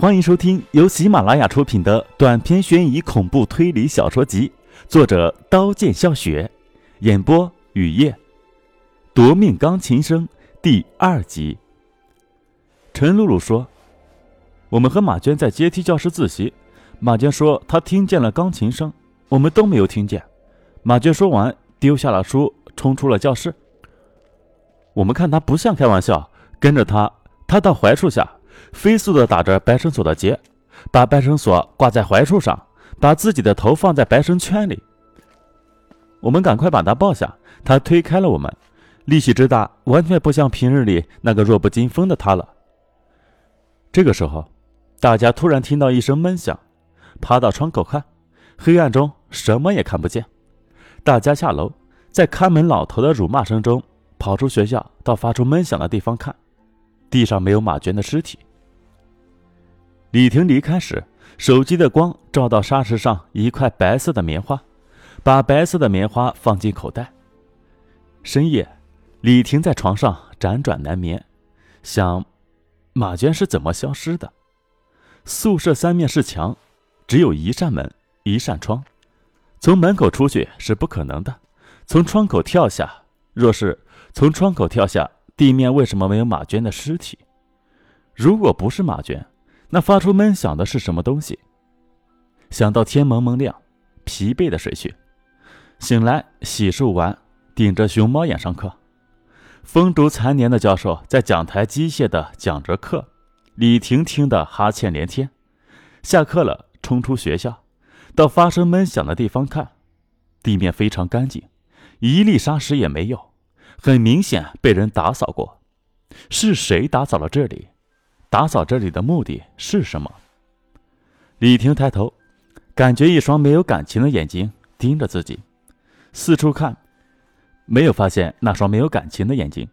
欢迎收听由喜马拉雅出品的短篇悬疑恐怖推理小说集，作者刀剑笑雪，演播雨夜，夺命钢琴声第二集。陈露露说：“我们和马娟在阶梯教室自习，马娟说她听见了钢琴声，我们都没有听见。”马娟说完，丢下了书，冲出了教室。我们看她不像开玩笑，跟着她，她到槐树下。飞速地打着白绳索的结，把白绳索挂在槐树上，把自己的头放在白绳圈里。我们赶快把他抱下，他推开了我们，力气之大，完全不像平日里那个弱不禁风的他了。这个时候，大家突然听到一声闷响，爬到窗口看，黑暗中什么也看不见。大家下楼，在看门老头的辱骂声中跑出学校，到发出闷响的地方看，地上没有马娟的尸体。李婷离开时，手机的光照到沙石上一块白色的棉花，把白色的棉花放进口袋。深夜，李婷在床上辗转难眠，想：马娟是怎么消失的？宿舍三面是墙，只有一扇门，一扇窗，从门口出去是不可能的。从窗口跳下，若是从窗口跳下，地面为什么没有马娟的尸体？如果不是马娟？那发出闷响的是什么东西？想到天蒙蒙亮，疲惫的睡去。醒来洗漱完，顶着熊猫眼上课。风烛残年的教授在讲台机械的讲着课，李婷听得哈欠连天。下课了，冲出学校，到发生闷响的地方看，地面非常干净，一粒沙石也没有，很明显被人打扫过。是谁打扫了这里？打扫这里的目的是什么？李婷抬头，感觉一双没有感情的眼睛盯着自己，四处看，没有发现那双没有感情的眼睛。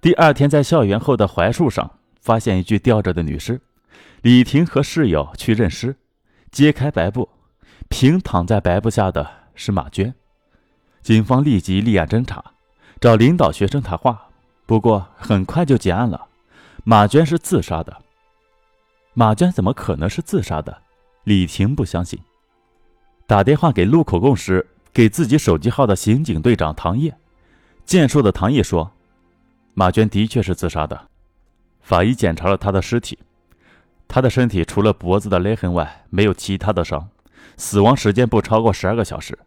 第二天在校园后的槐树上发现一具吊着的女尸，李婷和室友去认尸，揭开白布，平躺在白布下的是马娟。警方立即立案侦查，找领导学生谈话，不过很快就结案了。马娟是自杀的。马娟怎么可能是自杀的？李婷不相信。打电话给录口供时，给自己手机号的刑警队长唐烨，健硕的唐烨说：“马娟的确是自杀的。法医检查了她的尸体，她的身体除了脖子的勒痕外，没有其他的伤，死亡时间不超过十二个小时，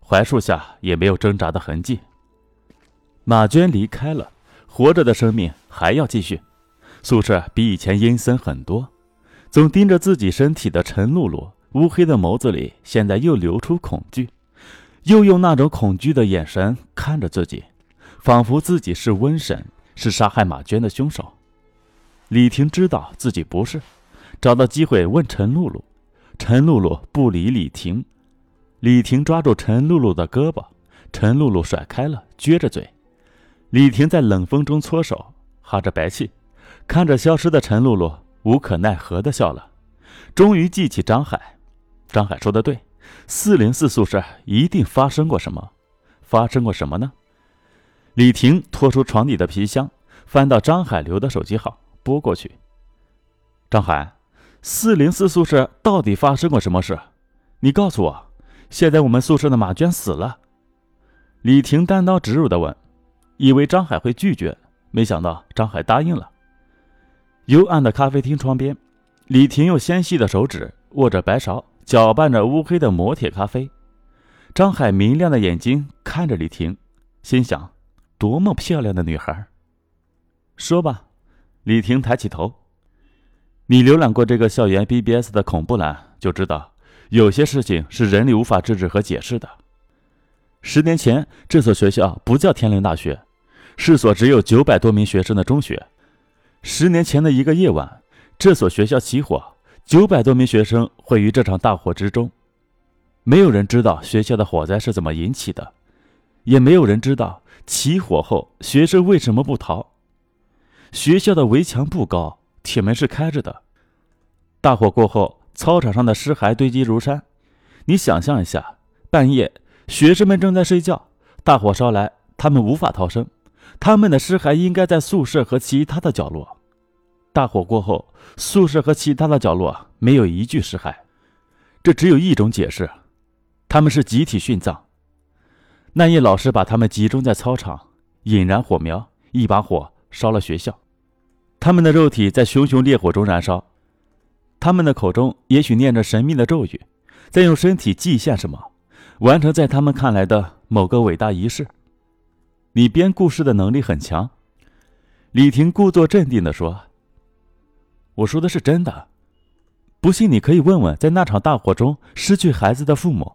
槐树下也没有挣扎的痕迹。马娟离开了，活着的生命还要继续。”宿舍比以前阴森很多，总盯着自己身体的陈露露，乌黑的眸子里现在又流出恐惧，又用那种恐惧的眼神看着自己，仿佛自己是瘟神，是杀害马娟的凶手。李婷知道自己不是，找到机会问陈露露，陈露露不理李婷，李婷抓住陈露露的胳膊，陈露露甩开了，撅着嘴，李婷在冷风中搓手，哈着白气。看着消失的陈露露，无可奈何的笑了。终于记起张海，张海说的对，四零四宿舍一定发生过什么。发生过什么呢？李婷拖出床底的皮箱，翻到张海留的手机号，拨过去。张海，四零四宿舍到底发生过什么事？你告诉我。现在我们宿舍的马娟死了。李婷单刀直入的问，以为张海会拒绝，没想到张海答应了。幽暗的咖啡厅窗边，李婷用纤细的手指握着白勺，搅拌着乌黑的磨铁咖啡。张海明亮的眼睛看着李婷，心想：多么漂亮的女孩。说吧，李婷抬起头。你浏览过这个校园 BBS 的恐怖栏，就知道有些事情是人力无法制止和解释的。十年前，这所学校不叫天灵大学，是所只有九百多名学生的中学。十年前的一个夜晚，这所学校起火，九百多名学生毁于这场大火之中。没有人知道学校的火灾是怎么引起的，也没有人知道起火后学生为什么不逃。学校的围墙不高，铁门是开着的。大火过后，操场上的尸骸堆积如山。你想象一下，半夜学生们正在睡觉，大火烧来，他们无法逃生。他们的尸骸应该在宿舍和其他的角落。大火过后，宿舍和其他的角落没有一具尸骸，这只有一种解释：他们是集体殉葬。那夜，老师把他们集中在操场，引燃火苗，一把火烧了学校。他们的肉体在熊熊烈火中燃烧，他们的口中也许念着神秘的咒语，在用身体祭献什么，完成在他们看来的某个伟大仪式。你编故事的能力很强，李婷故作镇定地说：“我说的是真的，不信你可以问问在那场大火中失去孩子的父母。”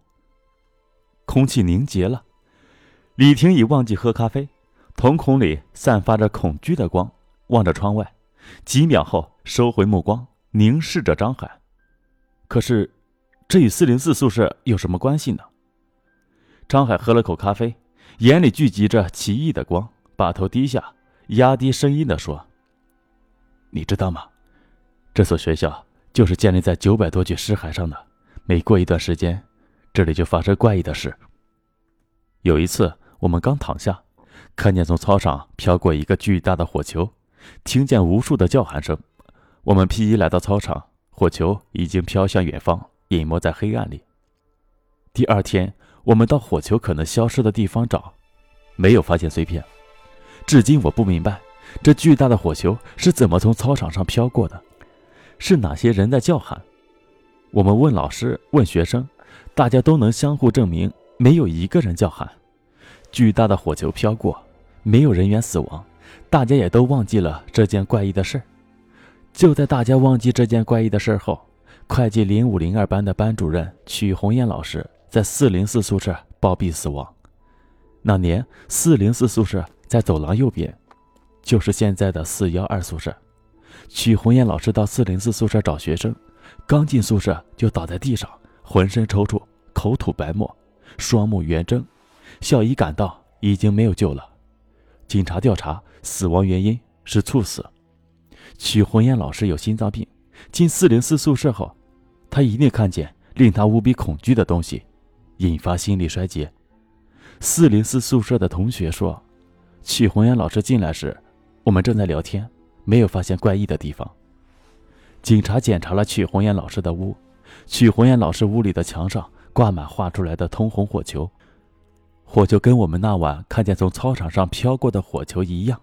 空气凝结了，李婷已忘记喝咖啡，瞳孔里散发着恐惧的光。望着窗外，几秒后收回目光，凝视着张海。可是，这与四零四宿舍有什么关系呢？张海喝了口咖啡，眼里聚集着奇异的光，把头低下，压低声音地说：“你知道吗？这所学校就是建立在九百多具尸骸上的。每过一段时间，这里就发生怪异的事。有一次，我们刚躺下，看见从操场飘过一个巨大的火球。”听见无数的叫喊声，我们披衣来到操场，火球已经飘向远方，隐没在黑暗里。第二天，我们到火球可能消失的地方找，没有发现碎片。至今我不明白，这巨大的火球是怎么从操场上飘过的，是哪些人在叫喊？我们问老师，问学生，大家都能相互证明，没有一个人叫喊。巨大的火球飘过，没有人员死亡。大家也都忘记了这件怪异的事就在大家忘记这件怪异的事后，会计零五零二班的班主任曲红艳老师在四零四宿舍暴毙死亡。那年，四零四宿舍在走廊右边，就是现在的四幺二宿舍。曲红艳老师到四零四宿舍找学生，刚进宿舍就倒在地上，浑身抽搐，口吐白沫，双目圆睁。校医赶到，已经没有救了。警察调查死亡原因是猝死。曲红艳老师有心脏病，进四零四宿舍后，他一定看见令他无比恐惧的东西，引发心力衰竭。四零四宿舍的同学说，曲红艳老师进来时，我们正在聊天，没有发现怪异的地方。警察检查了曲红艳老师的屋，曲红艳老师屋里的墙上挂满画出来的通红火球。火球跟我们那晚看见从操场上飘过的火球一样。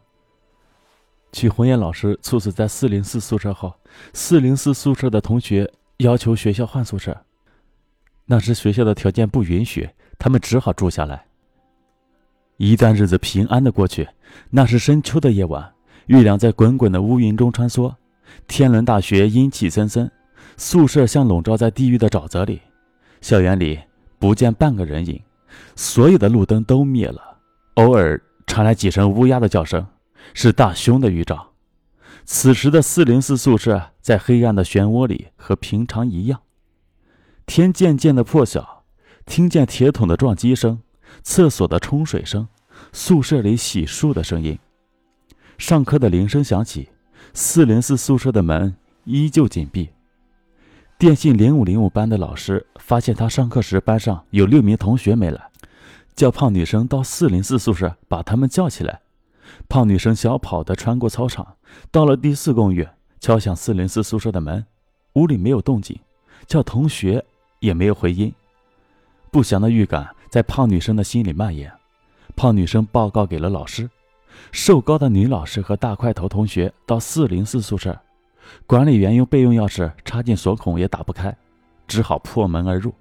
曲红艳老师猝死在四零四宿舍后，四零四宿舍的同学要求学校换宿舍，那时学校的条件不允许，他们只好住下来。一段日子平安的过去，那是深秋的夜晚，月亮在滚滚的乌云中穿梭，天伦大学阴气森森，宿舍像笼罩在地狱的沼泽里，校园里不见半个人影。所有的路灯都灭了，偶尔传来几声乌鸦的叫声，是大凶的预兆。此时的四零四宿舍在黑暗的漩涡里，和平常一样。天渐渐的破晓，听见铁桶的撞击声，厕所的冲水声，宿舍里洗漱的声音。上课的铃声响起，四零四宿舍的门依旧紧闭。电信零五零五班的老师发现他上课时班上有六名同学没来，叫胖女生到四零四宿舍把他们叫起来。胖女生小跑的穿过操场，到了第四公寓，敲响四零四宿舍的门，屋里没有动静，叫同学也没有回音。不祥的预感在胖女生的心里蔓延，胖女生报告给了老师。瘦高的女老师和大块头同学到四零四宿舍。管理员用备用钥匙插进锁孔也打不开，只好破门而入。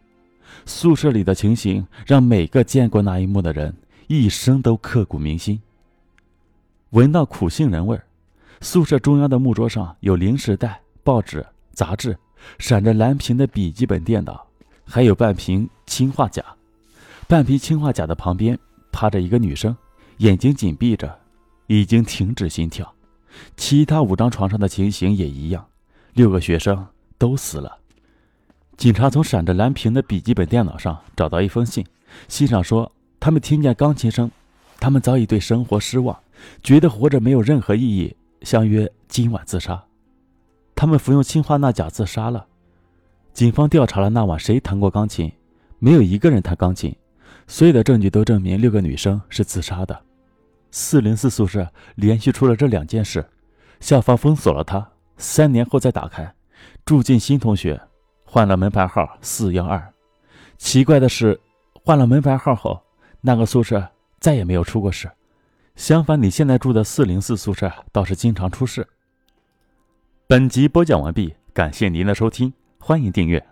宿舍里的情形让每个见过那一幕的人一生都刻骨铭心。闻到苦杏仁味儿，宿舍中央的木桌上有零食袋、报纸、杂志，闪着蓝屏的笔记本电脑，还有半瓶氰化钾。半瓶氰化钾的旁边趴着一个女生，眼睛紧闭着，已经停止心跳。其他五张床上的情形也一样，六个学生都死了。警察从闪着蓝屏的笔记本电脑上找到一封信，信上说他们听见钢琴声，他们早已对生活失望，觉得活着没有任何意义，相约今晚自杀。他们服用氰化钠钾自杀了。警方调查了那晚谁弹过钢琴，没有一个人弹钢琴，所有的证据都证明六个女生是自杀的。四零四宿舍连续出了这两件事，校方封锁了他，三年后再打开，住进新同学换了门牌号四幺二。奇怪的是，换了门牌号后，那个宿舍再也没有出过事。相反，你现在住的四零四宿舍倒是经常出事。本集播讲完毕，感谢您的收听，欢迎订阅。